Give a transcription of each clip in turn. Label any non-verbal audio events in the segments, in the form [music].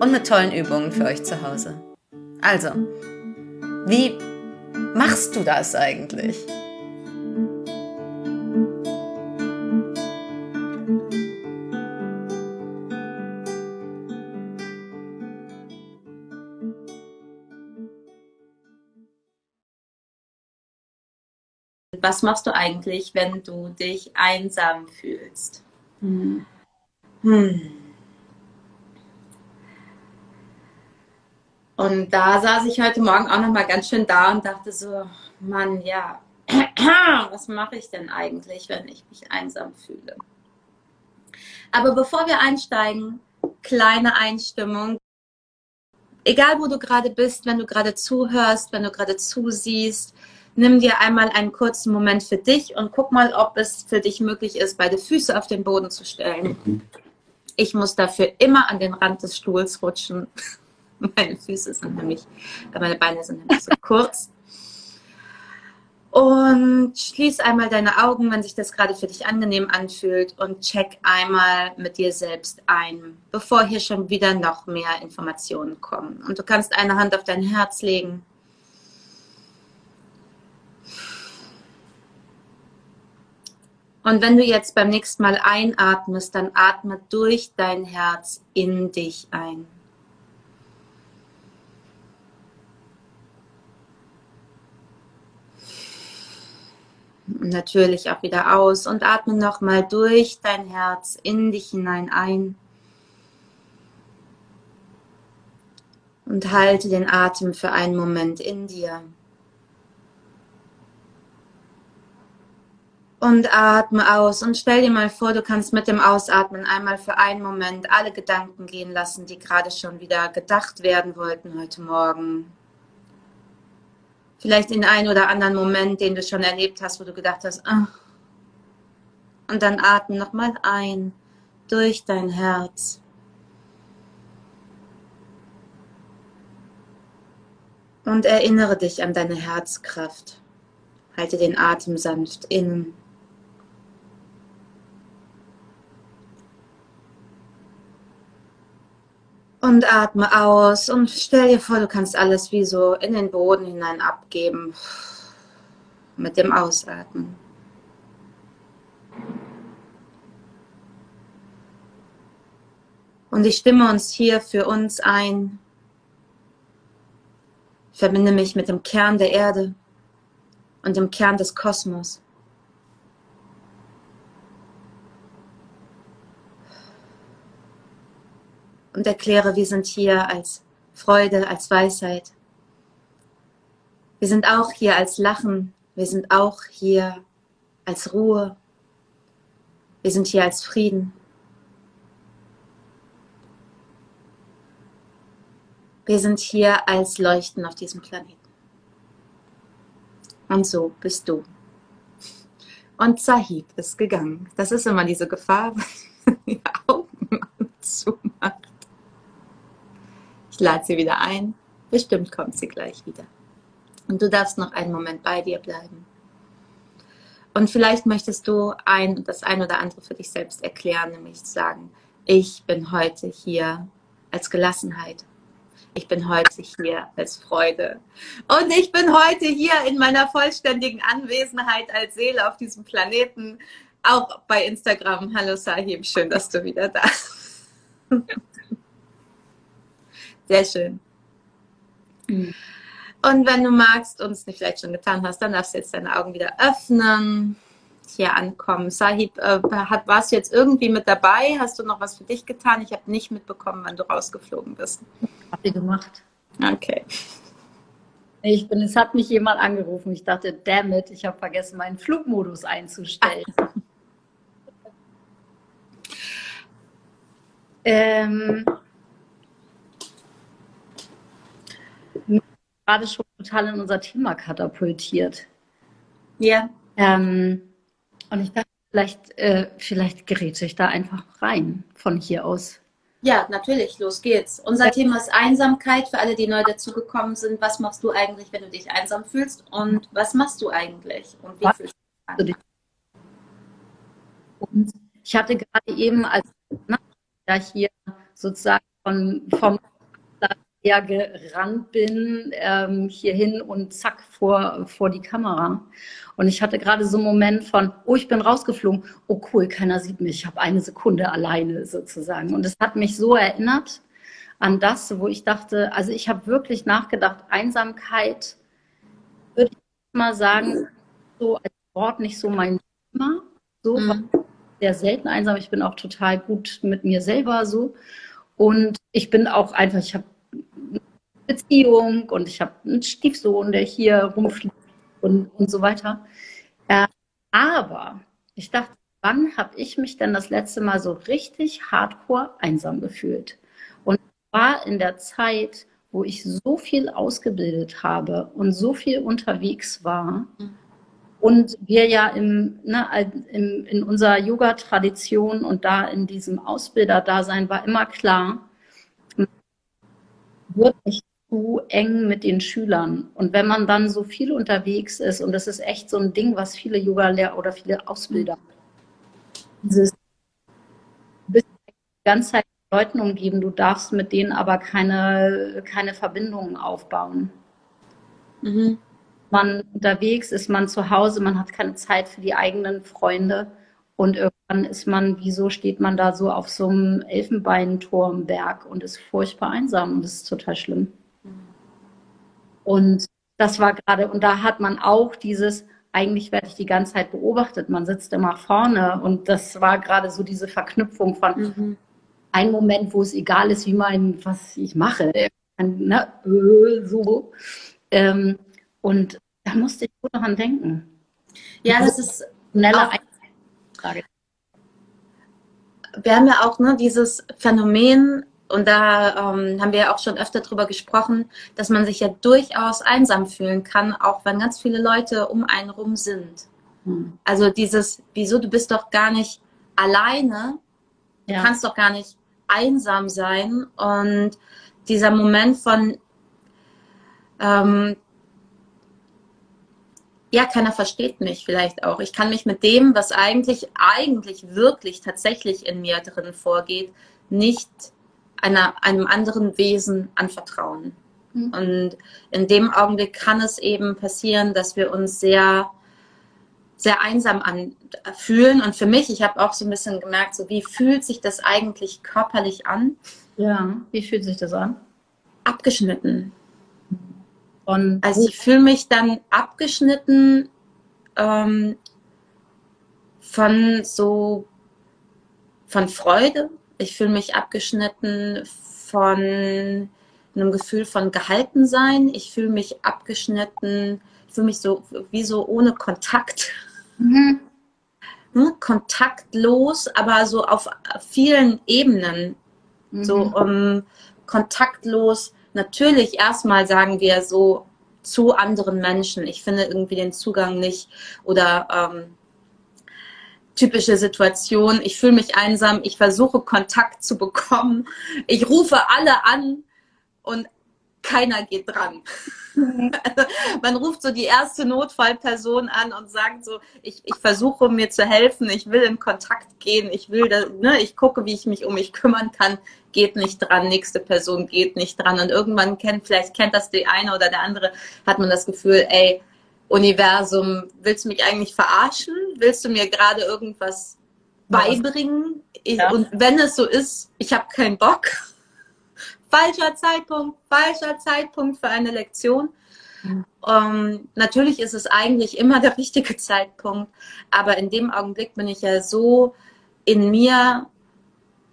und mit tollen Übungen für euch zu Hause. Also, wie machst du das eigentlich? Was machst du eigentlich, wenn du dich einsam fühlst? Hm. Hm. Und da saß ich heute Morgen auch noch mal ganz schön da und dachte so, Mann, ja, [clears throat] was mache ich denn eigentlich, wenn ich mich einsam fühle? Aber bevor wir einsteigen, kleine Einstimmung. Egal, wo du gerade bist, wenn du gerade zuhörst, wenn du gerade zusiehst, nimm dir einmal einen kurzen Moment für dich und guck mal, ob es für dich möglich ist, beide Füße auf den Boden zu stellen. Mhm. Ich muss dafür immer an den Rand des Stuhls rutschen. [laughs] [laughs] Meine Füße sind nämlich, meine Beine sind nämlich so [laughs] kurz. Und schließ einmal deine Augen, wenn sich das gerade für dich angenehm anfühlt und check einmal mit dir selbst ein, bevor hier schon wieder noch mehr Informationen kommen. Und du kannst eine Hand auf dein Herz legen. Und wenn du jetzt beim nächsten Mal einatmest, dann atme durch dein Herz in dich ein. Natürlich auch wieder aus und atme nochmal durch dein Herz in dich hinein ein. Und halte den Atem für einen Moment in dir. Und atme aus und stell dir mal vor, du kannst mit dem Ausatmen einmal für einen Moment alle Gedanken gehen lassen, die gerade schon wieder gedacht werden wollten heute Morgen vielleicht in einen oder anderen Moment, den du schon erlebt hast, wo du gedacht hast, ah. und dann atme nochmal ein durch dein Herz. Und erinnere dich an deine Herzkraft. Halte den Atem sanft innen. Und atme aus und stell dir vor, du kannst alles wie so in den Boden hinein abgeben mit dem Ausatmen. Und ich stimme uns hier für uns ein. verbinde mich mit dem Kern der Erde und dem Kern des Kosmos. Und erkläre, wir sind hier als Freude, als Weisheit. Wir sind auch hier als Lachen. Wir sind auch hier als Ruhe. Wir sind hier als Frieden. Wir sind hier als Leuchten auf diesem Planeten. Und so bist du. Und Sahib ist gegangen. Das ist immer diese Gefahr, [laughs] wenn die Augen zumacht. Ich lade sie wieder ein. Bestimmt kommt sie gleich wieder. Und du darfst noch einen Moment bei dir bleiben. Und vielleicht möchtest du ein, das ein oder andere für dich selbst erklären, nämlich sagen, ich bin heute hier als Gelassenheit. Ich bin heute hier als Freude. Und ich bin heute hier in meiner vollständigen Anwesenheit als Seele auf diesem Planeten. Auch bei Instagram. Hallo Sahib, schön, dass du wieder da bist. Sehr schön. Mhm. Und wenn du magst und es nicht vielleicht schon getan hast, dann darfst du jetzt deine Augen wieder öffnen, hier ankommen. Sahib, äh, warst du jetzt irgendwie mit dabei? Hast du noch was für dich getan? Ich habe nicht mitbekommen, wann du rausgeflogen bist. Habe ich gemacht. Okay. Ich bin, es hat mich jemand angerufen. Ich dachte, damn it, ich habe vergessen, meinen Flugmodus einzustellen. ähm, gerade schon total in unser Thema katapultiert. Ja. Ähm, und ich dachte, vielleicht, äh, vielleicht gerät ich da einfach rein von hier aus. Ja, natürlich, los geht's. Unser ja. Thema ist Einsamkeit für alle, die neu dazugekommen sind. Was machst du eigentlich, wenn du dich einsam fühlst? Und was machst du eigentlich? Und wie was fühlst du dich? Und ich hatte gerade eben, als ich hier sozusagen von, vom ja gerannt bin, ähm, hierhin und zack vor, vor die Kamera. Und ich hatte gerade so einen Moment von, oh, ich bin rausgeflogen. Oh cool, keiner sieht mich. Ich habe eine Sekunde alleine sozusagen. Und es hat mich so erinnert an das, wo ich dachte, also ich habe wirklich nachgedacht, Einsamkeit, würde ich mal sagen, so als Wort nicht so mein Thema. So mhm. sehr selten einsam. Ich bin auch total gut mit mir selber so. Und ich bin auch einfach, ich habe Beziehung und ich habe einen Stiefsohn, der hier rumfliegt und, und so weiter. Äh, aber ich dachte, wann habe ich mich denn das letzte Mal so richtig hardcore einsam gefühlt? Und war in der Zeit, wo ich so viel ausgebildet habe und so viel unterwegs war. Und wir ja im, ne, im, in unserer Yoga-Tradition und da in diesem Ausbilderdasein war immer klar, wird nicht zu eng mit den Schülern. Und wenn man dann so viel unterwegs ist, und das ist echt so ein Ding, was viele Yoga-Lehrer oder viele Ausbilder, dieses, du bist die ganze Zeit mit Leuten umgeben, du darfst mit denen aber keine, keine Verbindungen aufbauen. Mhm. Man unterwegs ist, man zu Hause, man hat keine Zeit für die eigenen Freunde. Und irgendwann ist man, wieso steht man da so auf so einem Elfenbeinturmberg und ist furchtbar einsam und das ist total schlimm. Und das war gerade, und da hat man auch dieses, eigentlich werde ich die ganze Zeit beobachtet, man sitzt immer vorne und das war gerade so diese Verknüpfung von mhm. ein Moment, wo es egal ist, wie mein, was ich mache, ne, äh, so. Ähm, und da musste ich gut daran denken. Ja, das ist schneller Frage. Wir haben ja auch ne, dieses Phänomen, und da ähm, haben wir ja auch schon öfter drüber gesprochen, dass man sich ja durchaus einsam fühlen kann, auch wenn ganz viele Leute um einen rum sind. Hm. Also dieses, wieso, du bist doch gar nicht alleine, du ja. kannst doch gar nicht einsam sein. Und dieser Moment von, ähm, ja, keiner versteht mich vielleicht auch. Ich kann mich mit dem, was eigentlich, eigentlich wirklich tatsächlich in mir drin vorgeht, nicht einer, einem anderen Wesen anvertrauen. Mhm. Und in dem Augenblick kann es eben passieren, dass wir uns sehr, sehr einsam anfühlen. Und für mich, ich habe auch so ein bisschen gemerkt, so wie fühlt sich das eigentlich körperlich an? Ja, wie fühlt sich das an? Abgeschnitten. Und also ich fühle mich dann abgeschnitten ähm, von so von Freude, ich fühle mich abgeschnitten von einem Gefühl von Gehaltensein. Ich fühle mich abgeschnitten, ich fühle mich so wie so ohne Kontakt. Mhm. Ne? [laughs] Kontaktlos, aber so auf vielen Ebenen. Mhm. So um, kontaktlos. Natürlich erstmal sagen wir so zu anderen Menschen. Ich finde irgendwie den Zugang nicht oder ähm, typische Situation. Ich fühle mich einsam, ich versuche Kontakt zu bekommen. Ich rufe alle an und keiner geht dran. Also [laughs] man ruft so die erste Notfallperson an und sagt so, ich, ich versuche mir zu helfen, ich will in Kontakt gehen, ich will, da, ne, ich gucke, wie ich mich um mich kümmern kann, geht nicht dran, nächste Person geht nicht dran. Und irgendwann kennt, vielleicht kennt das die eine oder der andere, hat man das Gefühl, ey, Universum, willst du mich eigentlich verarschen? Willst du mir gerade irgendwas beibringen? Ja. Und wenn es so ist, ich habe keinen Bock. [laughs] Falscher Zeitpunkt, falscher Zeitpunkt für eine Lektion. Mhm. Um, ähm, natürlich ist es eigentlich immer der richtige Zeitpunkt, aber in dem Augenblick bin ich ja so in mir,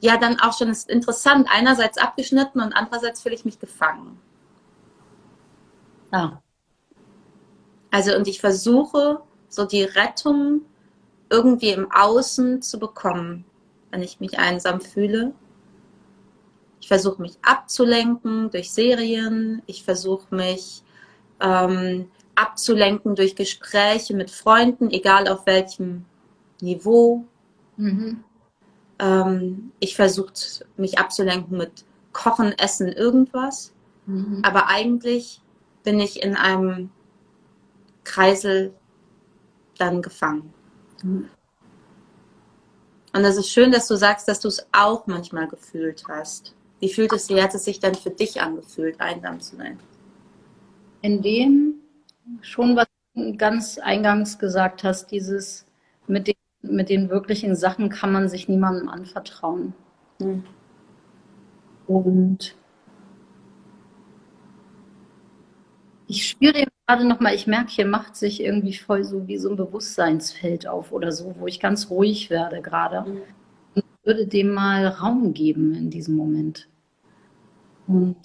ja dann auch schon ist interessant, einerseits abgeschnitten und andererseits fühle ich mich gefangen. Ja. Also und ich versuche so die Rettung irgendwie im Außen zu bekommen, wenn ich mich einsam fühle. Ich versuche mich abzulenken durch Serien. Ich versuche mich ähm, abzulenken durch Gespräche mit Freunden, egal auf welchem Niveau. Mhm. Ähm, ich versuche mich abzulenken mit Kochen, Essen, irgendwas. Mhm. Aber eigentlich bin ich in einem Kreisel dann gefangen. Mhm. Und es ist schön, dass du sagst, dass du es auch manchmal gefühlt hast. Wie fühlt es, wie hat es sich dann für dich angefühlt, einsam zu sein? In dem schon, was du ganz eingangs gesagt hast, dieses mit den, mit den wirklichen Sachen kann man sich niemandem anvertrauen. Mhm. Und ich spüre gerade nochmal, ich merke, hier macht sich irgendwie voll so wie so ein Bewusstseinsfeld auf oder so, wo ich ganz ruhig werde gerade. Mhm. Und würde dem mal Raum geben in diesem Moment. Und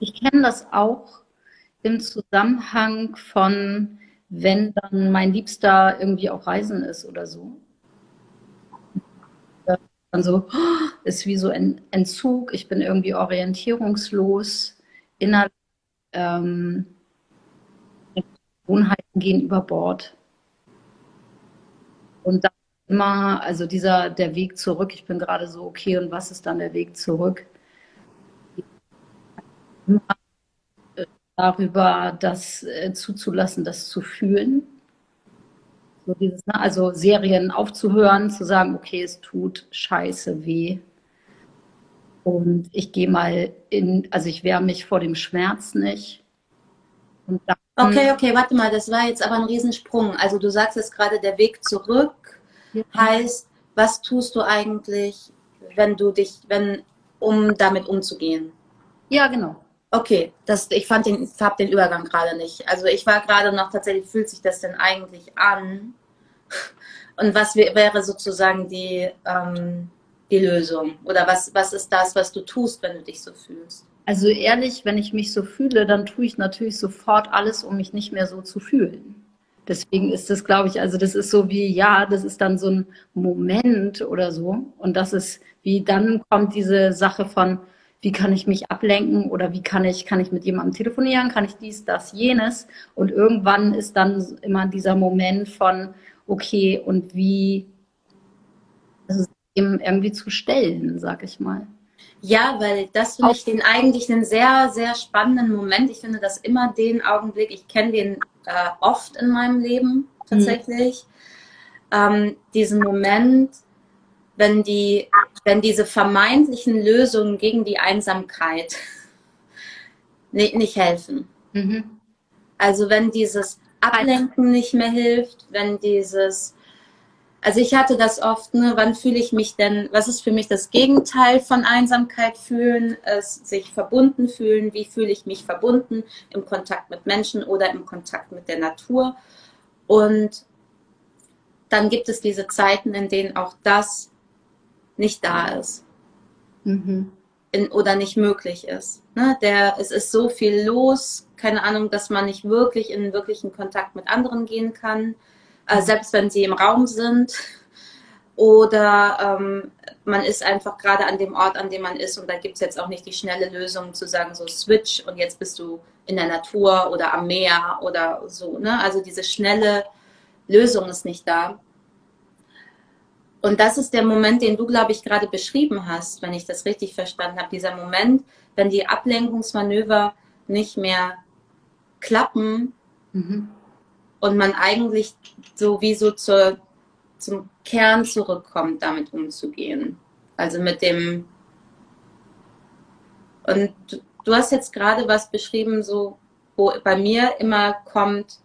ich kenne das auch im Zusammenhang von, wenn dann mein Liebster irgendwie auf Reisen ist oder so. Dann so, ist wie so ein Entzug, ich bin irgendwie orientierungslos, innerlich ähm, gehen über Bord. Und dann immer, also dieser, der Weg zurück, ich bin gerade so, okay, und was ist dann der Weg zurück? Immer darüber, das äh, zuzulassen, das zu fühlen. So dieses, ne, also Serien aufzuhören, zu sagen, okay, es tut scheiße weh. Und ich gehe mal in, also ich wehre mich vor dem Schmerz nicht. Dann, okay, okay, warte mal, das war jetzt aber ein Riesensprung. Also du sagst jetzt gerade, der Weg zurück ja. heißt, was tust du eigentlich, wenn du dich, wenn, um damit umzugehen? Ja, genau. Okay, das, ich fand den, hab den Übergang gerade nicht. Also ich war gerade noch tatsächlich, fühlt sich das denn eigentlich an? [laughs] Und was wäre sozusagen die, ähm, die Lösung? Oder was, was ist das, was du tust, wenn du dich so fühlst? Also ehrlich, wenn ich mich so fühle, dann tue ich natürlich sofort alles, um mich nicht mehr so zu fühlen. Deswegen ist das, glaube ich, also das ist so wie, ja, das ist dann so ein Moment oder so. Und das ist wie, dann kommt diese Sache von, wie kann ich mich ablenken oder wie kann ich, kann ich mit jemandem telefonieren, kann ich dies, das, jenes. Und irgendwann ist dann immer dieser Moment von, okay, und wie also eben irgendwie zu stellen, sag ich mal. Ja, weil das finde ich den eigentlich einen sehr, sehr spannenden Moment. Ich finde das immer den Augenblick, ich kenne den äh, oft in meinem Leben tatsächlich. Mhm. Ähm, diesen Moment, wenn, die, wenn diese vermeintlichen Lösungen gegen die Einsamkeit [laughs] nicht, nicht helfen. Mhm. Also wenn dieses Ablenken nicht mehr hilft, wenn dieses, also ich hatte das oft, ne, wann fühle ich mich denn, was ist für mich das Gegenteil von Einsamkeit fühlen, es sich verbunden fühlen, wie fühle ich mich verbunden im Kontakt mit Menschen oder im Kontakt mit der Natur. Und dann gibt es diese Zeiten, in denen auch das nicht da ist. Mhm. In, oder nicht möglich ist. Ne? Der, es ist so viel los, keine Ahnung, dass man nicht wirklich in wirklichen Kontakt mit anderen gehen kann, äh, selbst wenn sie im Raum sind. Oder ähm, man ist einfach gerade an dem Ort, an dem man ist und da gibt es jetzt auch nicht die schnelle Lösung zu sagen, so switch und jetzt bist du in der Natur oder am Meer oder so. Ne? Also diese schnelle Lösung ist nicht da. Und das ist der Moment, den du, glaube ich, gerade beschrieben hast, wenn ich das richtig verstanden habe. Dieser Moment, wenn die Ablenkungsmanöver nicht mehr klappen mhm. und man eigentlich so wie so zur, zum Kern zurückkommt, damit umzugehen. Also mit dem. Und du hast jetzt gerade was beschrieben, so, wo bei mir immer kommt,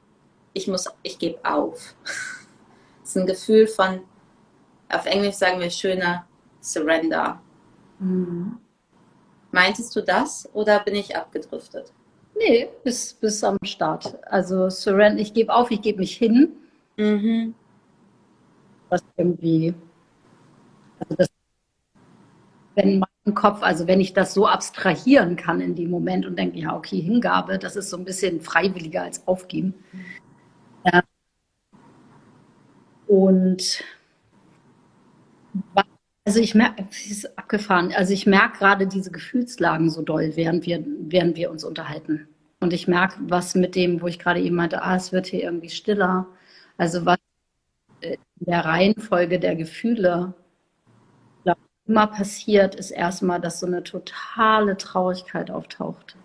ich muss, ich gebe auf. [laughs] Es ist ein Gefühl von, auf Englisch sagen wir schöner Surrender. Mhm. Meintest du das oder bin ich abgedriftet? Nee, bis, bis am Start. Also Surrender, ich gebe auf, ich gebe mich hin. Mhm. Was irgendwie, also das, wenn mein Kopf, also wenn ich das so abstrahieren kann in dem Moment und denke, ja, okay, Hingabe, das ist so ein bisschen freiwilliger als Aufgeben. Und Also ich merke, es ist abgefahren. Also ich merke gerade diese Gefühlslagen so doll, während wir, während wir uns unterhalten. Und ich merke, was mit dem, wo ich gerade eben meinte, ah, es wird hier irgendwie stiller. Also was in der Reihenfolge der Gefühle glaub, immer passiert, ist erstmal, dass so eine totale Traurigkeit auftaucht.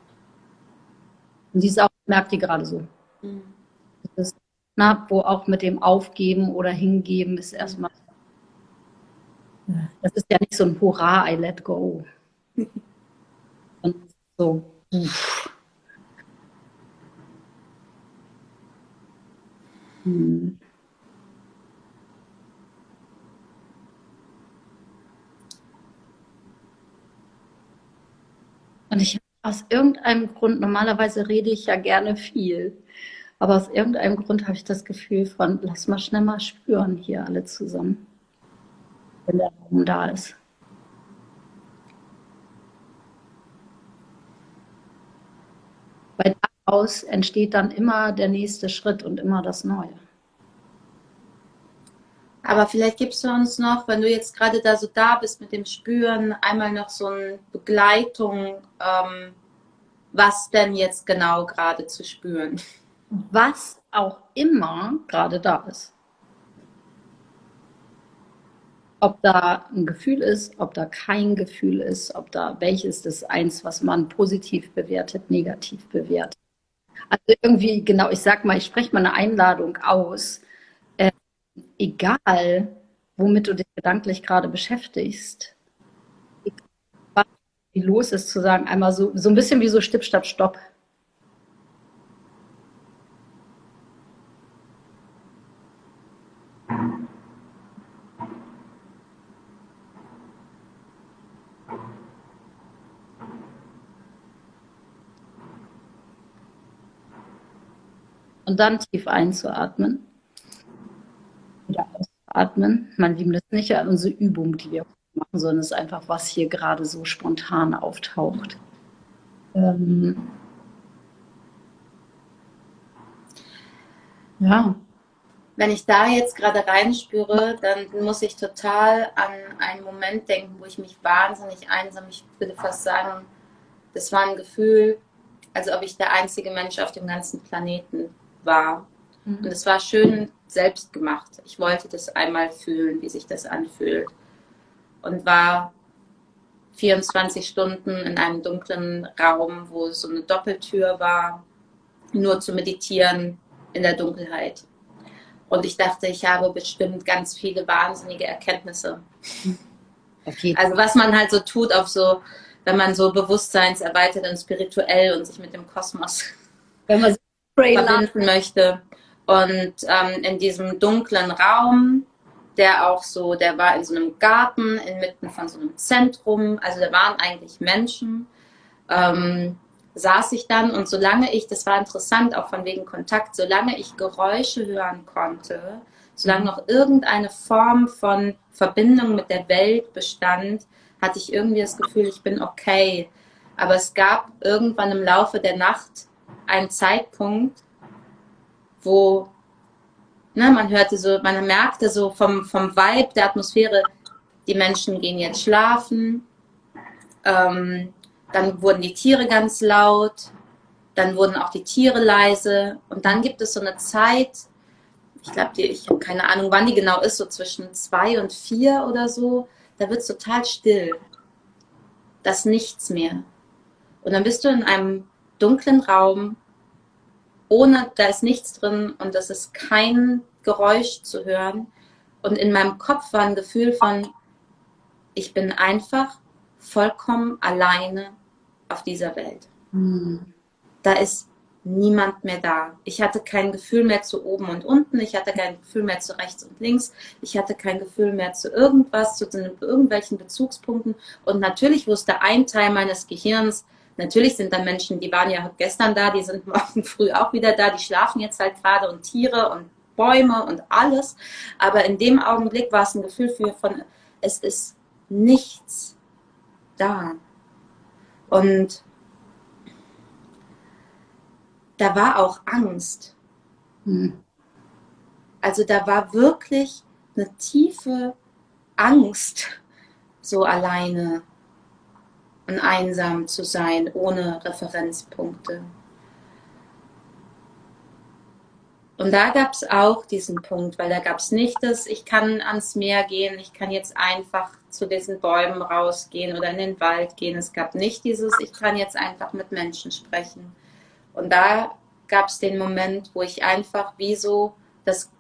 Und die ist auch, merkt die gerade so. Mhm. Das ist, na, wo auch mit dem Aufgeben oder Hingeben ist erstmal das ist ja nicht so ein Hurra, I let go. Und so. Hm. Und ich aus irgendeinem Grund, normalerweise rede ich ja gerne viel, aber aus irgendeinem Grund habe ich das Gefühl von, lass mal schnell mal spüren hier alle zusammen wenn der Raum da ist. Weil daraus entsteht dann immer der nächste Schritt und immer das Neue. Aber vielleicht gibst du uns noch, wenn du jetzt gerade da so da bist mit dem Spüren, einmal noch so eine Begleitung, ähm, was denn jetzt genau gerade zu spüren. Was auch immer gerade da ist. Ob da ein Gefühl ist, ob da kein Gefühl ist, ob da welches das eins, was man positiv bewertet, negativ bewertet. Also irgendwie, genau, ich sag mal, ich spreche mal eine Einladung aus. Äh, egal, womit du dich gedanklich gerade beschäftigst, was los ist, zu sagen, einmal so, so ein bisschen wie so Stipp, Statt, Stopp. Und dann tief einzuatmen. Wieder ausatmen. Mein Lieben, das nicht unsere Übung, die wir machen, sondern es ist einfach, was hier gerade so spontan auftaucht. Ähm ja. Wenn ich da jetzt gerade reinspüre, dann muss ich total an einen Moment denken, wo ich mich wahnsinnig einsam, ich würde fast sagen, das war ein Gefühl, als ob ich der einzige Mensch auf dem ganzen Planeten war. Mhm. Und es war schön selbst gemacht. Ich wollte das einmal fühlen, wie sich das anfühlt. Und war 24 Stunden in einem dunklen Raum, wo so eine Doppeltür war, nur zu meditieren in der Dunkelheit. Und ich dachte, ich habe bestimmt ganz viele wahnsinnige Erkenntnisse. Okay. Also was man halt so tut, auf so, wenn man so bewusstseinserweitert und spirituell und sich mit dem Kosmos wenn man [laughs] verbinden möchte. Und ähm, in diesem dunklen Raum, der auch so, der war in so einem Garten inmitten von so einem Zentrum, also da waren eigentlich Menschen, ähm, saß ich dann und solange ich, das war interessant, auch von wegen Kontakt, solange ich Geräusche hören konnte, solange noch irgendeine Form von Verbindung mit der Welt bestand, hatte ich irgendwie das Gefühl, ich bin okay. Aber es gab irgendwann im Laufe der Nacht ein Zeitpunkt, wo ne, man hörte so, man merkte so vom, vom Vibe der Atmosphäre, die Menschen gehen jetzt schlafen. Ähm, dann wurden die Tiere ganz laut, dann wurden auch die Tiere leise und dann gibt es so eine Zeit, ich glaube, ich habe keine Ahnung, wann die genau ist, so zwischen zwei und vier oder so, da wird es total still. Das nichts mehr. Und dann bist du in einem dunklen Raum, ohne, da ist nichts drin und es ist kein Geräusch zu hören. Und in meinem Kopf war ein Gefühl von, ich bin einfach vollkommen alleine auf dieser Welt. Mhm. Da ist niemand mehr da. Ich hatte kein Gefühl mehr zu oben und unten, ich hatte kein Gefühl mehr zu rechts und links, ich hatte kein Gefühl mehr zu irgendwas, zu irgendwelchen Bezugspunkten. Und natürlich wusste ein Teil meines Gehirns, Natürlich sind da Menschen, die waren ja gestern da, die sind [laughs] morgen früh auch wieder da, die schlafen jetzt halt gerade und Tiere und Bäume und alles. Aber in dem Augenblick war es ein Gefühl für von, es ist nichts da. Und da war auch Angst. Hm. Also da war wirklich eine tiefe Angst, so alleine und einsam zu sein, ohne Referenzpunkte. Und da gab es auch diesen Punkt, weil da gab es nicht das, ich kann ans Meer gehen, ich kann jetzt einfach zu diesen Bäumen rausgehen oder in den Wald gehen. Es gab nicht dieses, ich kann jetzt einfach mit Menschen sprechen. Und da gab es den Moment, wo ich einfach wie so, das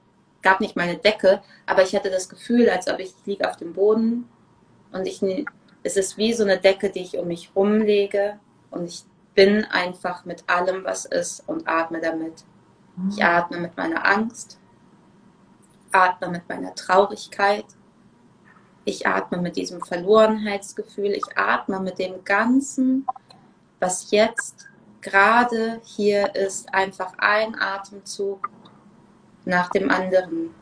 gab nicht meine Decke, aber ich hatte das Gefühl, als ob ich liege auf dem Boden und ich, es ist wie so eine Decke, die ich um mich rumlege und ich bin einfach mit allem, was ist und atme damit. Ich atme mit meiner Angst, atme mit meiner Traurigkeit, ich atme mit diesem Verlorenheitsgefühl, ich atme mit dem Ganzen, was jetzt gerade hier ist, einfach ein Atemzug nach dem anderen.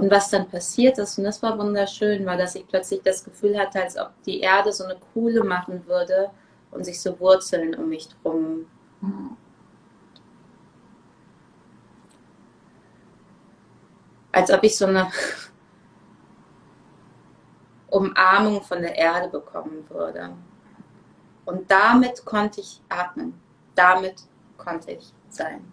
Und was dann passiert ist, und das war wunderschön, war, dass ich plötzlich das Gefühl hatte, als ob die Erde so eine Kuhle machen würde und sich so Wurzeln um mich drum als ob ich so eine [laughs] Umarmung von der Erde bekommen würde. Und damit konnte ich atmen. Damit konnte ich sein.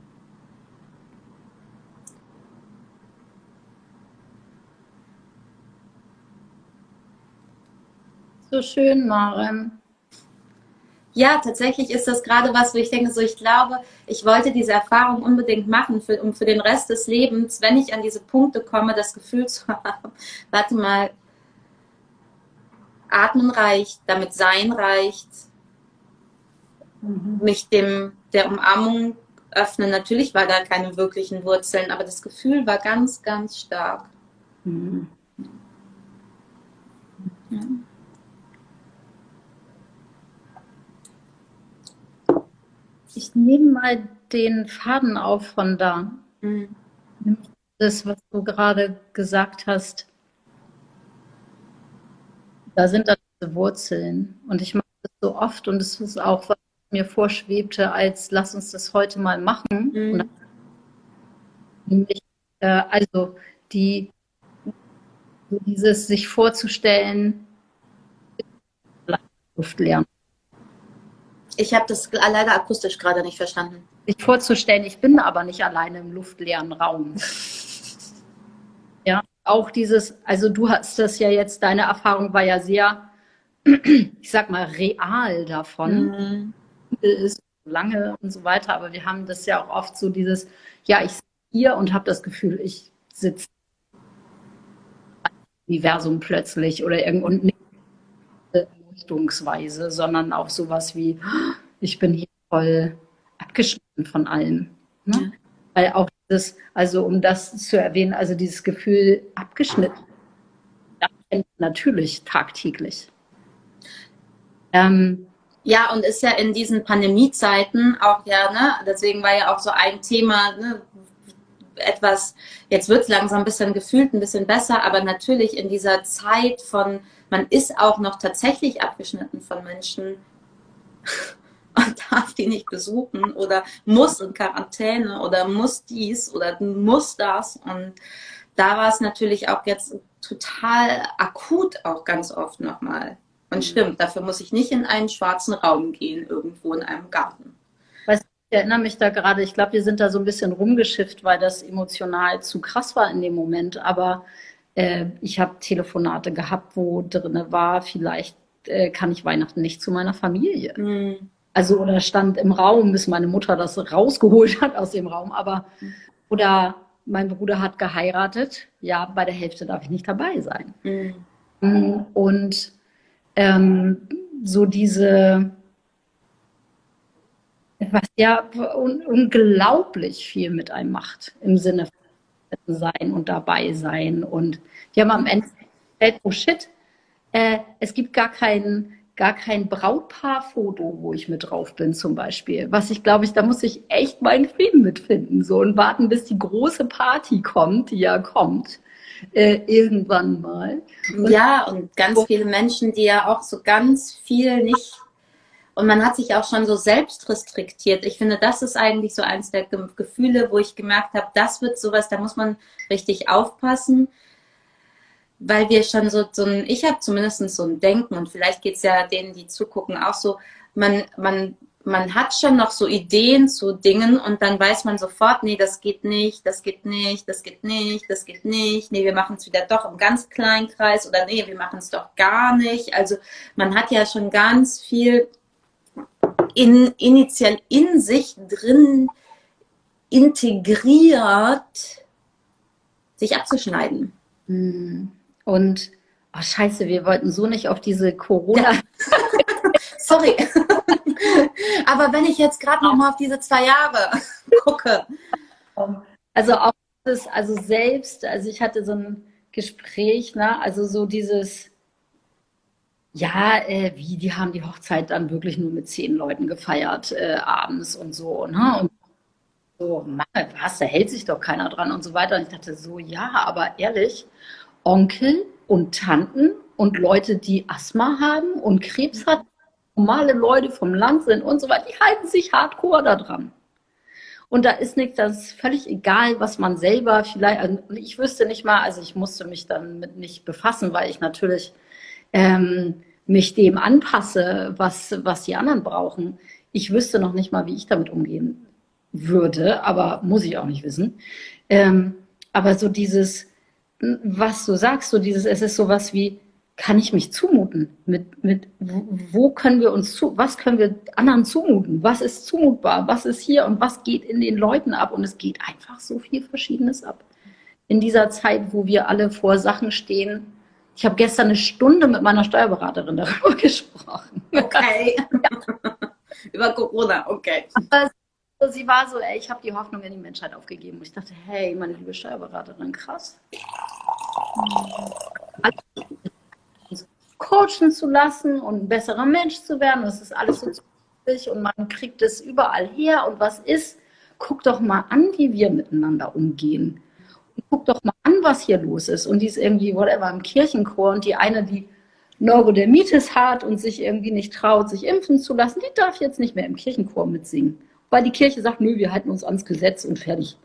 So schön, Maren. Ja, tatsächlich ist das gerade was, wo ich denke, so ich glaube, ich wollte diese Erfahrung unbedingt machen, für, um für den Rest des Lebens, wenn ich an diese Punkte komme, das Gefühl zu [laughs] haben, warte mal, atmen reicht, damit sein reicht, mhm. mich dem der Umarmung öffnen. Natürlich war da keine wirklichen Wurzeln, aber das Gefühl war ganz, ganz stark. Mhm. Ja. Ich nehme mal den Faden auf von da. Mhm. Das, was du gerade gesagt hast. Da sind dann diese Wurzeln. Und ich mache das so oft und es ist auch, was mir vorschwebte, als lass uns das heute mal machen. Mhm. Nämlich, äh, also die, dieses sich vorzustellen, Luft lernen. Ich habe das leider akustisch gerade nicht verstanden. Sich vorzustellen, ich bin aber nicht alleine im luftleeren Raum. ja, auch dieses, also du hast das ja jetzt, deine Erfahrung war ja sehr, [clears throat] ich sag mal, real davon. Mhm. Ist lange und so weiter, aber wir haben das ja auch oft so dieses, ja, ich sitze hier und habe das Gefühl, ich sitze im Universum plötzlich oder irgendwo und nicht Richtungsweise, sondern auch sowas wie, ich bin hier voll abgeschnitten von allem. Ne? Ja. Weil auch das, also um das zu erwähnen, also dieses Gefühl abgeschnitten, das kennt natürlich tagtäglich. Ähm, ja, und ist ja in diesen Pandemiezeiten auch ja, ne, deswegen war ja auch so ein Thema, ne, etwas, jetzt wird es langsam ein bisschen gefühlt, ein bisschen besser, aber natürlich in dieser Zeit von man ist auch noch tatsächlich abgeschnitten von Menschen [laughs] und darf die nicht besuchen oder muss in Quarantäne oder muss dies oder muss das. Und da war es natürlich auch jetzt total akut auch ganz oft nochmal. Und mhm. stimmt, dafür muss ich nicht in einen schwarzen Raum gehen, irgendwo in einem Garten. Weißt ich erinnere mich da gerade, ich glaube, wir sind da so ein bisschen rumgeschifft, weil das emotional zu krass war in dem Moment. Aber äh, ich habe Telefonate gehabt, wo drin war, vielleicht äh, kann ich Weihnachten nicht zu meiner Familie. Mhm. Also oder stand im Raum, bis meine Mutter das rausgeholt hat aus dem Raum. Aber oder mein Bruder hat geheiratet. Ja, bei der Hälfte darf ich nicht dabei sein. Mhm. Und ähm, so diese, was ja un unglaublich viel mit einem macht im Sinne von sein und dabei sein. Und wir haben am Ende festgestellt, oh shit, äh, es gibt gar kein, gar kein Brautpaarfoto, wo ich mit drauf bin zum Beispiel. Was ich glaube ich, da muss ich echt meinen Frieden mitfinden so und warten, bis die große Party kommt, die ja kommt. Äh, irgendwann mal. Und ja, und ganz viele Menschen, die ja auch so ganz viel nicht Und man hat sich auch schon so selbst restriktiert. Ich finde, das ist eigentlich so eins der Gefühle, wo ich gemerkt habe, das wird sowas, da muss man richtig aufpassen, weil wir schon so, so ein, ich habe zumindest so ein Denken und vielleicht geht es ja denen, die zugucken, auch so, man, man man hat schon noch so Ideen zu Dingen und dann weiß man sofort, nee, das geht nicht, das geht nicht, das geht nicht, das geht nicht, nee, wir machen es wieder doch im ganz kleinen Kreis oder nee, wir machen es doch gar nicht. Also man hat ja schon ganz viel in, initial in sich drin integriert, sich abzuschneiden. Hm. Und oh scheiße, wir wollten so nicht auf diese Corona. Ja. [laughs] Sorry. [laughs] Aber wenn ich jetzt gerade noch mal auf diese zwei Jahre [laughs] gucke. Also auch das, also selbst, also ich hatte so ein Gespräch, ne, also so dieses, ja, äh, wie, die haben die Hochzeit dann wirklich nur mit zehn Leuten gefeiert äh, abends und so, ne? Und so, Mann, was, da hält sich doch keiner dran und so weiter. Und ich dachte so, ja, aber ehrlich, Onkel und Tanten und Leute, die Asthma haben und Krebs hatten normale Leute vom Land sind und so weiter, die halten sich hardcore da dran. Und da ist nichts, das ist völlig egal, was man selber vielleicht, also ich wüsste nicht mal, also ich musste mich dann mit nicht befassen, weil ich natürlich ähm, mich dem anpasse, was, was die anderen brauchen. Ich wüsste noch nicht mal, wie ich damit umgehen würde, aber muss ich auch nicht wissen. Ähm, aber so dieses, was du sagst, so dieses, es ist sowas wie, kann ich mich zumuten? Mit, mit, wo können wir uns zu, was können wir anderen zumuten? Was ist zumutbar? Was ist hier und was geht in den Leuten ab? Und es geht einfach so viel Verschiedenes ab. In dieser Zeit, wo wir alle vor Sachen stehen. Ich habe gestern eine Stunde mit meiner Steuerberaterin darüber [laughs] gesprochen. Okay. [laughs] Über Corona, okay. Aber sie war so, ey, ich habe die Hoffnung in die Menschheit aufgegeben. Und ich dachte, hey, meine liebe Steuerberaterin, krass. Also, coachen zu lassen und ein besserer Mensch zu werden. Das ist alles so zufällig und man kriegt es überall her. Und was ist? Guck doch mal an, wie wir miteinander umgehen. Guck doch mal an, was hier los ist. Und die ist irgendwie, whatever, im Kirchenchor und die eine, die Neurodermitis hat und sich irgendwie nicht traut, sich impfen zu lassen, die darf jetzt nicht mehr im Kirchenchor mitsingen. Weil die Kirche sagt, nö, wir halten uns ans Gesetz und fertig.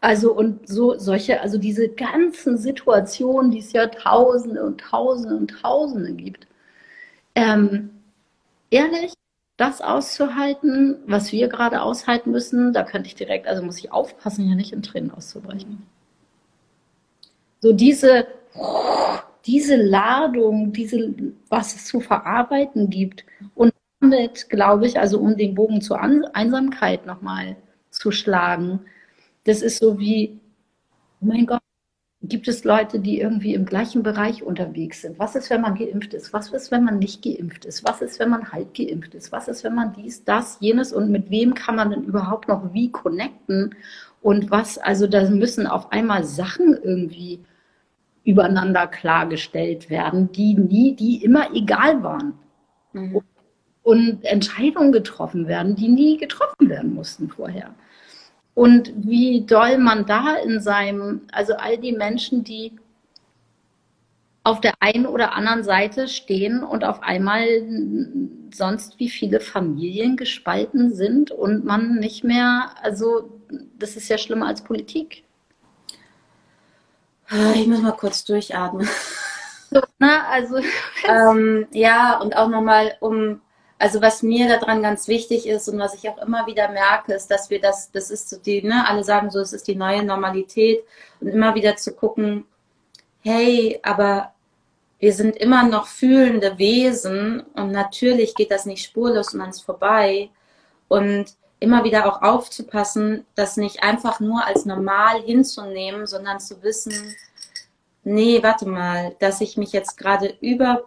Also und so solche, also diese ganzen Situationen, die es ja Tausende und Tausende und Tausende gibt. Ähm, ehrlich, das auszuhalten, was wir gerade aushalten müssen, da könnte ich direkt, also muss ich aufpassen, hier nicht in Tränen auszubrechen. So diese, diese Ladung, diese, was es zu verarbeiten gibt und damit, glaube ich, also um den Bogen zur Einsamkeit nochmal zu schlagen, das ist so wie, oh mein Gott, gibt es Leute, die irgendwie im gleichen Bereich unterwegs sind? Was ist, wenn man geimpft ist? Was ist, wenn man nicht geimpft ist? Was ist, wenn man halb geimpft ist? Was ist, wenn man dies, das, jenes und mit wem kann man denn überhaupt noch wie connecten? Und was, also da müssen auf einmal Sachen irgendwie übereinander klargestellt werden, die nie, die immer egal waren. Mhm. Und Entscheidungen getroffen werden, die nie getroffen werden mussten vorher und wie doll man da in seinem, also all die Menschen, die auf der einen oder anderen Seite stehen und auf einmal sonst wie viele Familien gespalten sind und man nicht mehr, also das ist ja schlimmer als Politik. Ich muss mal kurz durchatmen. So, ne, also [laughs] ähm, ja, und auch nochmal, um also was mir daran ganz wichtig ist und was ich auch immer wieder merke, ist, dass wir das, das ist so die, ne, alle sagen so, es ist die neue Normalität und immer wieder zu gucken, hey, aber wir sind immer noch fühlende Wesen und natürlich geht das nicht spurlos und ans vorbei und immer wieder auch aufzupassen, das nicht einfach nur als normal hinzunehmen, sondern zu wissen, nee, warte mal, dass ich mich jetzt gerade über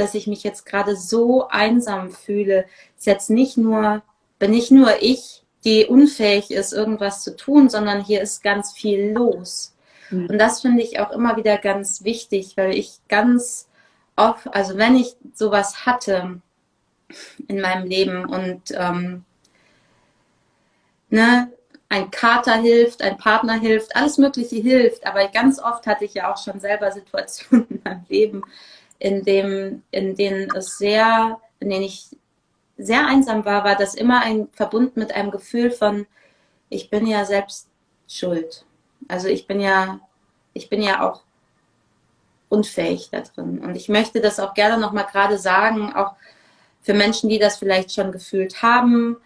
dass ich mich jetzt gerade so einsam fühle, ist jetzt nicht nur, bin nicht nur ich, die unfähig ist, irgendwas zu tun, sondern hier ist ganz viel los. Mhm. Und das finde ich auch immer wieder ganz wichtig, weil ich ganz oft, also wenn ich sowas hatte in meinem Leben und ähm, ne, ein Kater hilft, ein Partner hilft, alles Mögliche hilft, aber ganz oft hatte ich ja auch schon selber Situationen in meinem Leben, in dem, in denen es sehr, in denen ich sehr einsam war, war das immer ein verbunden mit einem Gefühl von, ich bin ja selbst schuld. Also ich bin ja, ich bin ja auch unfähig da drin. Und ich möchte das auch gerne nochmal gerade sagen, auch für Menschen, die das vielleicht schon gefühlt haben.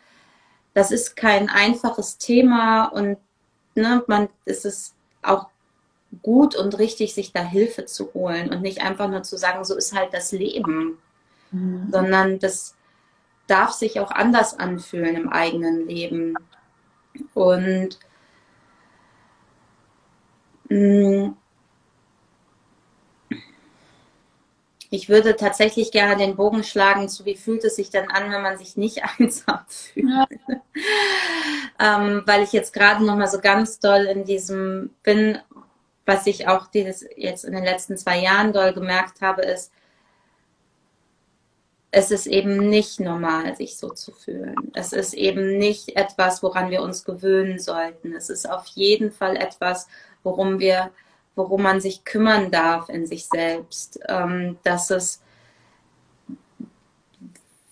Das ist kein einfaches Thema und ne, man, es ist auch gut und richtig, sich da Hilfe zu holen und nicht einfach nur zu sagen, so ist halt das Leben, mhm. sondern das darf sich auch anders anfühlen im eigenen Leben. Und mh, ich würde tatsächlich gerne den Bogen schlagen, zu wie fühlt es sich denn an, wenn man sich nicht [laughs] einsam fühlt. Ja. ähm, weil ich jetzt gerade noch mal so ganz doll in diesem bin, was ich auch dieses jetzt in den letzten zwei Jahren doll gemerkt habe, ist, es ist eben nicht normal, sich so zu fühlen. Es ist eben nicht etwas, woran wir uns gewöhnen sollten. Es ist auf jeden Fall etwas, worum wir worum man sich kümmern darf in sich selbst. Ähm, dass es,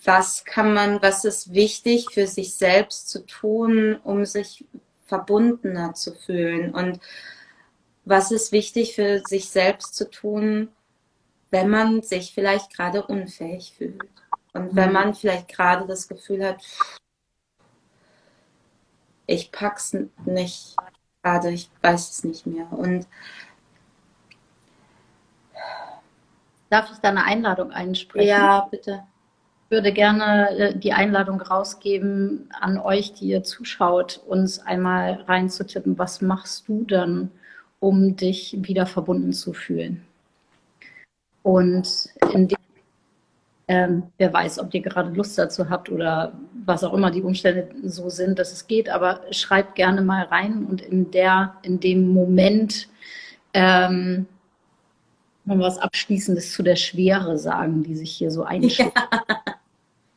was kann man, was ist wichtig für sich selbst zu tun, um sich verbundener zu fühlen und was ist wichtig für sich selbst zu tun, wenn man sich vielleicht gerade unfähig fühlt und wenn mhm. man vielleicht gerade das Gefühl hat, ich pack's nicht gerade, ich weiß es nicht mehr und Darf ich da eine Einladung einsprechen? Ja, bitte. Ich würde gerne äh, die Einladung rausgeben an euch, die ihr zuschaut, uns einmal reinzutippen, was machst du denn, um dich wieder verbunden zu fühlen? Und in dem, ähm, wer weiß, ob ihr gerade Lust dazu habt oder was auch immer die Umstände so sind, dass es geht, aber schreibt gerne mal rein und in der, in dem Moment ähm, mal was Abschließendes zu der Schwere sagen, die sich hier so einschlägt. [laughs]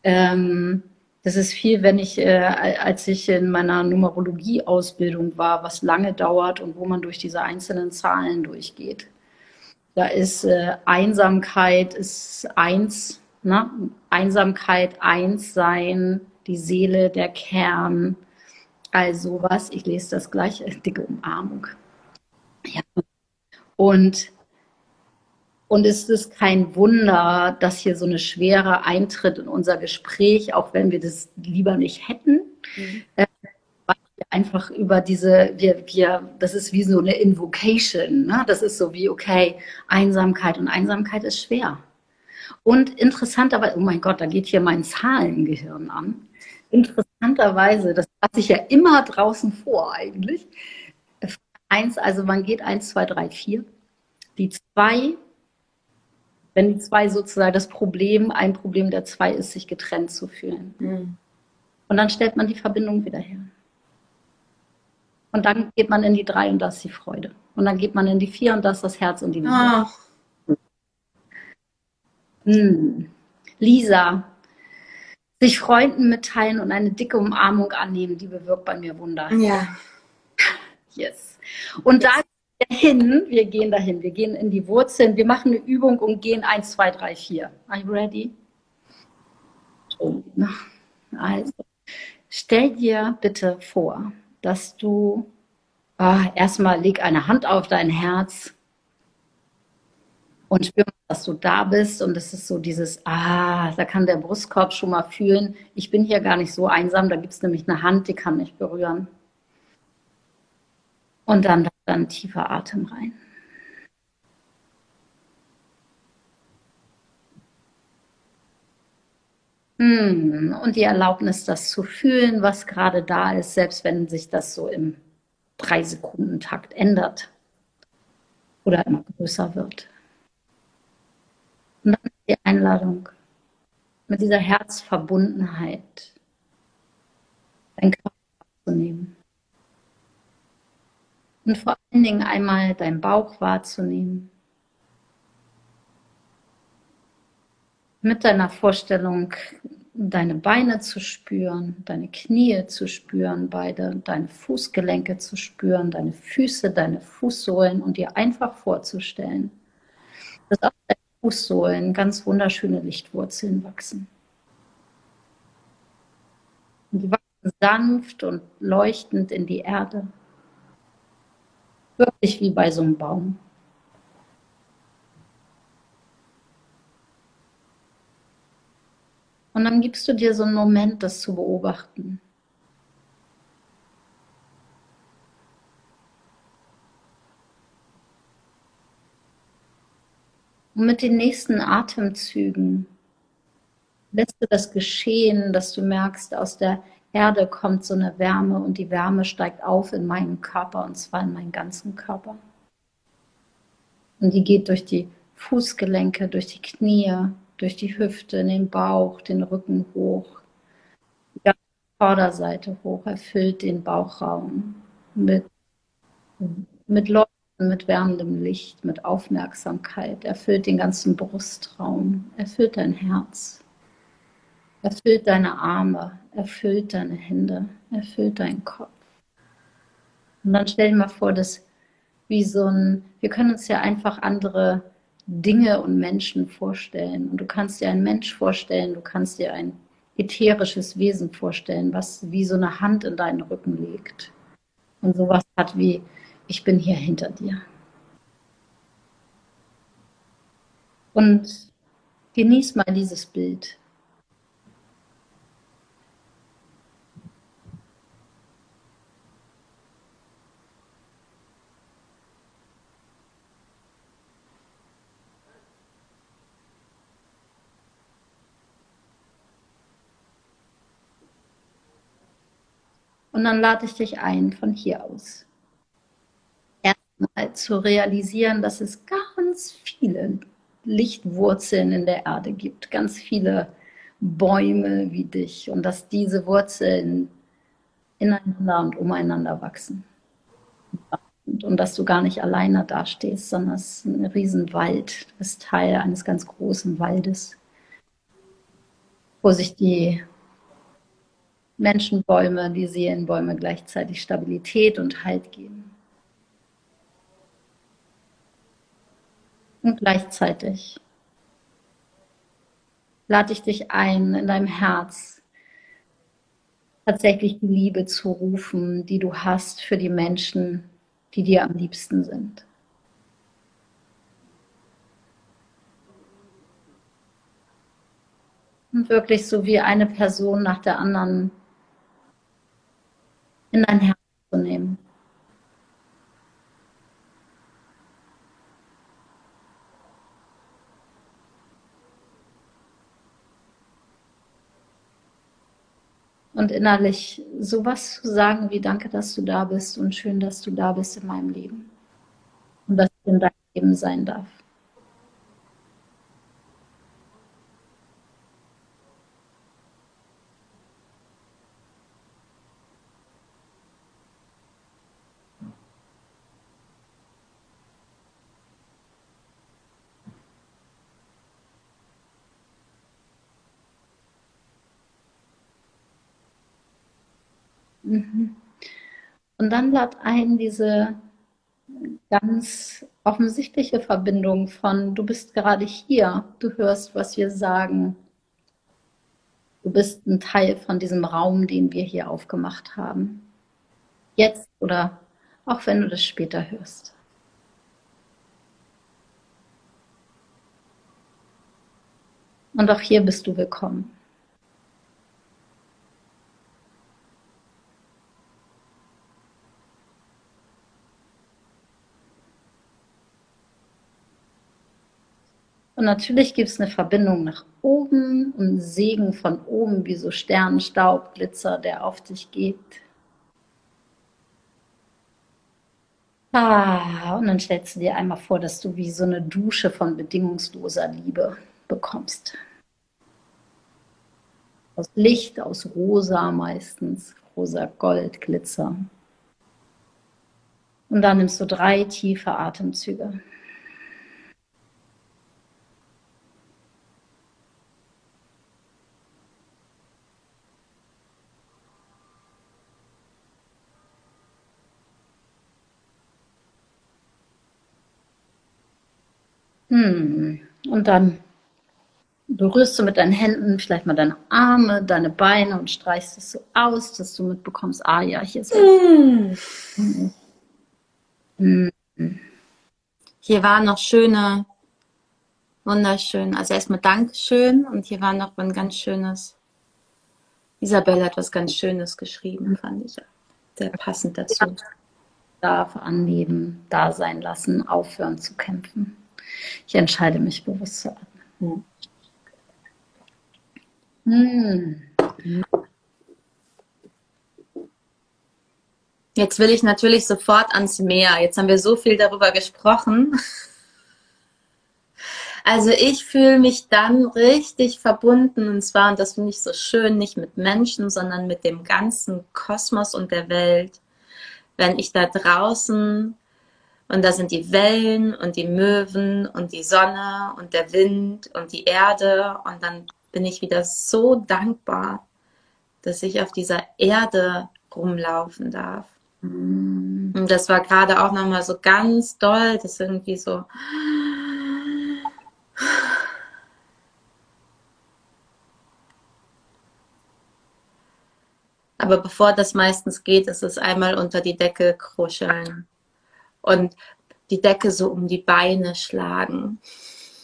Ja. Ähm, das ist viel, wenn ich, äh, als ich in meiner Numerologie-Ausbildung war, was lange dauert und wo man durch diese einzelnen Zahlen durchgeht. Da ist äh, Einsamkeit ist eins, ne? Einsamkeit eins sein, die Seele, der Kern, all sowas. Ich lese das gleich, äh, dicke Umarmung. Ja. Und und es ist kein Wunder, dass hier so eine Schwere eintritt in unser Gespräch, auch wenn wir das lieber nicht hätten. Mhm. Äh, weil wir einfach über diese, wir, wir, das ist wie so eine Invocation. Ne? Das ist so wie, okay, Einsamkeit und Einsamkeit ist schwer. Und interessanterweise, oh mein Gott, da geht hier mein Zahlengehirn an. Interessanterweise, das hat sich ja immer draußen vor eigentlich. Eins, also man geht eins, zwei, drei, vier. Die zwei wenn die zwei sozusagen das Problem, ein Problem der zwei ist, sich getrennt zu fühlen. Mhm. Und dann stellt man die Verbindung wieder her. Und dann geht man in die drei und das ist die Freude. Und dann geht man in die vier und das ist das Herz und die Liebe. Hm. Lisa, sich Freunden mitteilen und eine dicke Umarmung annehmen, die bewirkt bei mir Wunder. Ja. Yes. Und yes. da hin, wir gehen dahin, wir gehen in die Wurzeln, wir machen eine Übung und gehen 1, 2, 3, 4. Are you ready? Also, stell dir bitte vor, dass du ah, erstmal leg eine Hand auf dein Herz und spür, dass du da bist. Und es ist so dieses, ah, da kann der Brustkorb schon mal fühlen, ich bin hier gar nicht so einsam, da gibt es nämlich eine Hand, die kann mich berühren. Und dann, dann tiefer Atem rein. Hm, und die Erlaubnis, das zu fühlen, was gerade da ist, selbst wenn sich das so im drei Sekunden Takt ändert oder immer größer wird. Und dann die Einladung mit dieser Herzverbundenheit, dein Körper zu nehmen. Und vor allen Dingen einmal deinen Bauch wahrzunehmen. Mit deiner Vorstellung, deine Beine zu spüren, deine Knie zu spüren, beide, deine Fußgelenke zu spüren, deine Füße, deine Fußsohlen und dir einfach vorzustellen, dass auf deinen Fußsohlen ganz wunderschöne Lichtwurzeln wachsen. Und die wachsen sanft und leuchtend in die Erde. Wirklich wie bei so einem Baum. Und dann gibst du dir so einen Moment, das zu beobachten. Und mit den nächsten Atemzügen lässt du das geschehen, dass du merkst, aus der Erde kommt so eine Wärme und die Wärme steigt auf in meinen Körper und zwar in meinen ganzen Körper. Und die geht durch die Fußgelenke, durch die Knie, durch die Hüfte, in den Bauch, den Rücken hoch, die ganze Vorderseite hoch, erfüllt den Bauchraum mit, mit Leuchten, mit wärmendem Licht, mit Aufmerksamkeit, erfüllt den ganzen Brustraum, erfüllt dein Herz, erfüllt deine Arme, erfüllt deine Hände, erfüllt deinen Kopf. Und dann stell dir mal vor, dass wie so ein, wir können uns ja einfach andere Dinge und Menschen vorstellen. Und du kannst dir einen Mensch vorstellen, du kannst dir ein ätherisches Wesen vorstellen, was wie so eine Hand in deinen Rücken legt. Und sowas hat wie, ich bin hier hinter dir. Und genieß mal dieses Bild. Und dann lade ich dich ein von hier aus. Erstmal zu realisieren, dass es ganz viele Lichtwurzeln in der Erde gibt, ganz viele Bäume wie dich und dass diese Wurzeln ineinander und umeinander wachsen. Und, dass du gar nicht alleine dastehst, sondern es ist ein Riesenwald, du bist Teil eines ganz großen Waldes, wo sich die Menschenbäume, die Seelenbäume gleichzeitig Stabilität und Halt geben. Und gleichzeitig lade ich dich ein, in deinem Herz tatsächlich die Liebe zu rufen, die du hast für die Menschen, die dir am liebsten sind. Und wirklich so wie eine Person nach der anderen in dein Herz zu nehmen. Und innerlich sowas zu sagen wie Danke, dass du da bist und schön, dass du da bist in meinem Leben. Und dass ich in deinem Leben sein darf. Mhm. Und dann lad ein diese ganz offensichtliche Verbindung von, du bist gerade hier, du hörst, was wir sagen, du bist ein Teil von diesem Raum, den wir hier aufgemacht haben. Jetzt oder auch wenn du das später hörst. Und auch hier bist du willkommen. Und natürlich gibt es eine Verbindung nach oben und Segen von oben, wie so Sternenstaub, Glitzer, der auf dich geht. Ah, und dann stellst du dir einmal vor, dass du wie so eine Dusche von bedingungsloser Liebe bekommst. Aus Licht, aus Rosa meistens, rosa Gold, Glitzer. Und dann nimmst du drei tiefe Atemzüge. Hm. Und dann berührst du mit deinen Händen vielleicht mal deine Arme, deine Beine und streichst es so aus, dass du mitbekommst, ah ja, hier ist was. Mm. Mm. Hier war noch schöne, wunderschön, also erstmal Dankeschön und hier war noch ein ganz schönes, Isabelle hat was ganz Schönes geschrieben, fand ich sehr passend dazu. Darf annehmen, da sein lassen, aufhören zu kämpfen. Ich entscheide mich bewusst zu atmen. Hm. Jetzt will ich natürlich sofort ans Meer. Jetzt haben wir so viel darüber gesprochen. [laughs] Also ich fühle mich dann richtig verbunden und zwar, und das finde ich so schön, nicht mit Menschen, sondern mit dem ganzen Kosmos und der Welt. Wenn ich da draußen und da sind die Wellen und die Möwen und die Sonne und der Wind und die Erde und dann bin ich wieder so dankbar, dass ich auf dieser Erde rumlaufen darf. Mm. Und das war gerade auch nochmal so ganz doll, das irgendwie so. Aber bevor das meistens geht, ist es einmal unter die Decke kruscheln und die Decke so um die Beine schlagen.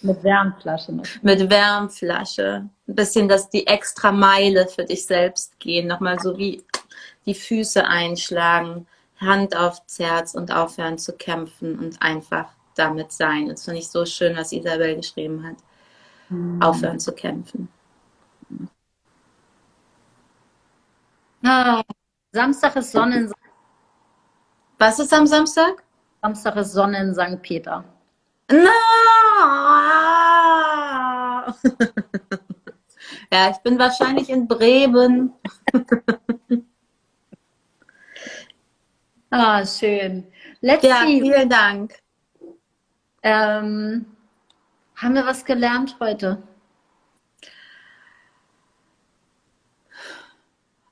Mit Wärmflasche. Noch. Mit Wärmflasche. Ein bisschen, dass die extra Meile für dich selbst gehen. Nochmal so wie die Füße einschlagen, Hand aufs Herz und aufhören zu kämpfen und einfach damit sein. Das finde ich so schön, was Isabel geschrieben hat. Mhm. Aufhören zu kämpfen. Ah, Samstag ist Sonnen. Was ist am Samstag? Samstag ist Sonne in St. Peter. No! [laughs] ja, ich bin wahrscheinlich in Bremen. [laughs] ah, schön. Let's ja, see. vielen Dank. Ähm, haben wir was gelernt heute?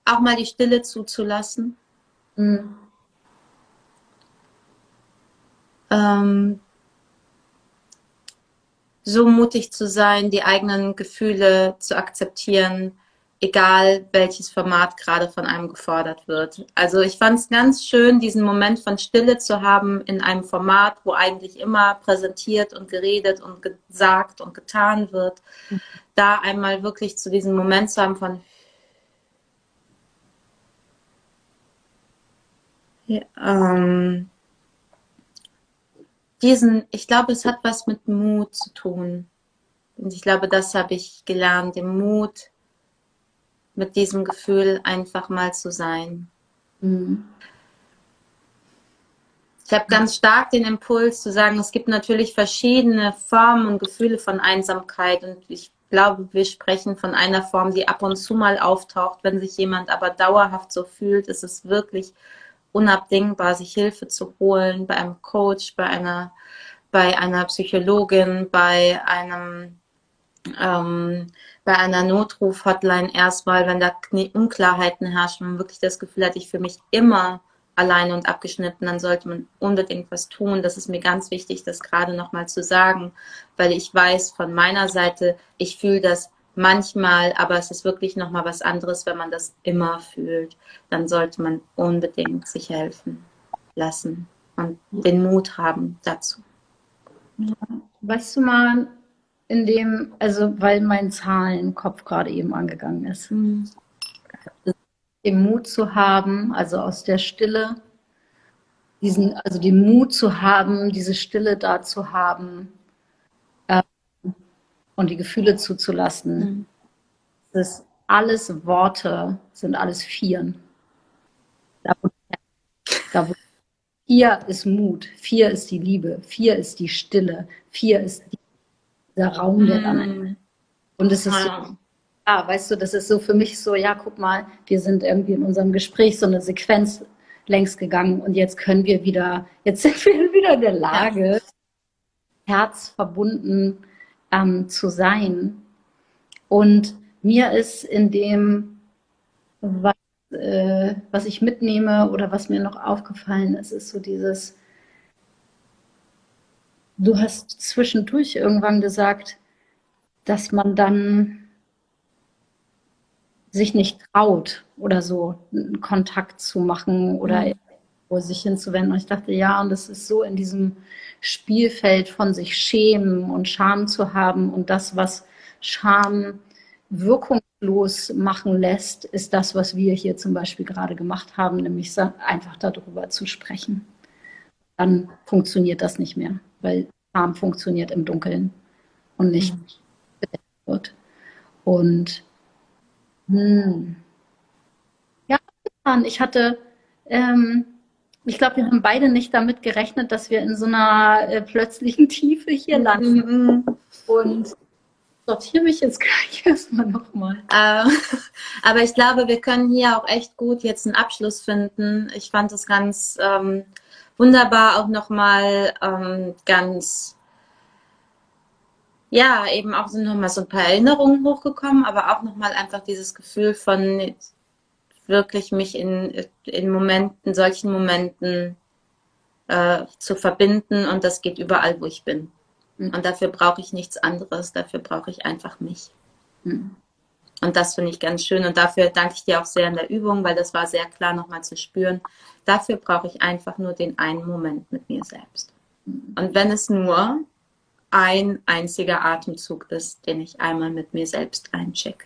Auch mal die Stille zuzulassen. Mhm. Ähm, so mutig zu sein, die eigenen Gefühle zu akzeptieren, egal welches Format gerade von einem gefordert wird. Also ich fand es ganz schön, diesen Moment von Stille zu haben in einem Format, wo eigentlich immer präsentiert und geredet und gesagt und getan wird. Da einmal wirklich zu diesem Moment zu haben von ja, ähm, diesen, ich glaube, es hat was mit Mut zu tun. Und ich glaube, das habe ich gelernt, den Mut, mit diesem Gefühl einfach mal zu sein. Mhm. Ich habe ganz stark den Impuls zu sagen, es gibt natürlich verschiedene Formen und Gefühle von Einsamkeit und ich glaube, wir sprechen von einer Form, die ab und zu mal auftaucht. Wenn sich jemand aber dauerhaft so fühlt, ist es wirklich unabdingbar, sich Hilfe zu holen bei einem Coach, bei einer, bei einer Psychologin, bei einem ähm, bei einer Notruf-Hotline erstmal, wenn da Unklarheiten herrschen, man wirklich das Gefühl hat, ich für mich immer alleine und abgeschnitten, dann sollte man unbedingt was tun. Das ist mir ganz wichtig, das gerade nochmal zu sagen, weil ich weiß von meiner Seite, ich fühle das manchmal, aber es ist wirklich nochmal was anderes, wenn man das immer fühlt. Dann sollte man unbedingt sich helfen lassen und den Mut haben dazu. Weißt du mal, in dem, also weil mein Zahlenkopf gerade eben angegangen ist, mhm. den Mut zu haben, also aus der Stille, diesen, also den Mut zu haben, diese Stille da zu haben, und die Gefühle zuzulassen. Mhm. Das ist alles Worte, sind alles Vieren. Da, da, vier ist Mut, vier ist die Liebe, vier ist die Stille, vier ist die, der Raum, der dann. Mhm. Und es ist so, ja, weißt du, das ist so für mich so, ja, guck mal, wir sind irgendwie in unserem Gespräch so eine Sequenz längst gegangen und jetzt können wir wieder, jetzt [laughs] sind wir wieder in der Lage. Herz verbunden ähm, zu sein. Und mir ist in dem, was, äh, was ich mitnehme oder was mir noch aufgefallen ist, ist so dieses, du hast zwischendurch irgendwann gesagt, dass man dann sich nicht traut oder so einen Kontakt zu machen oder mhm. sich hinzuwenden. Und ich dachte, ja, und das ist so in diesem Spielfeld von sich schämen und Scham zu haben und das, was Scham wirkungslos machen lässt, ist das, was wir hier zum Beispiel gerade gemacht haben, nämlich einfach darüber zu sprechen. Dann funktioniert das nicht mehr, weil Scham funktioniert im Dunkeln und nicht mhm. wird. Und hm, ja, ich hatte ähm, ich glaube, wir haben beide nicht damit gerechnet, dass wir in so einer äh, plötzlichen Tiefe hier mhm. landen. Und sortiere mich jetzt gleich [laughs] erstmal nochmal. Äh, [laughs] aber ich glaube, wir können hier auch echt gut jetzt einen Abschluss finden. Ich fand es ganz ähm, wunderbar, auch nochmal ähm, ganz, ja, eben auch sind nochmal so ein paar Erinnerungen hochgekommen, aber auch nochmal einfach dieses Gefühl von wirklich mich in, in Momenten, solchen Momenten äh, zu verbinden und das geht überall, wo ich bin. Mhm. Und dafür brauche ich nichts anderes, dafür brauche ich einfach mich. Mhm. Und das finde ich ganz schön und dafür danke ich dir auch sehr in der Übung, weil das war sehr klar nochmal zu spüren. Dafür brauche ich einfach nur den einen Moment mit mir selbst. Mhm. Und wenn es nur ein einziger Atemzug ist, den ich einmal mit mir selbst einchecke.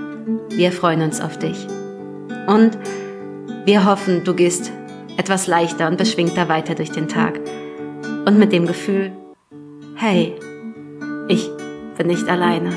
Wir freuen uns auf dich. Und wir hoffen, du gehst etwas leichter und beschwingter weiter durch den Tag. Und mit dem Gefühl, hey, ich bin nicht alleine.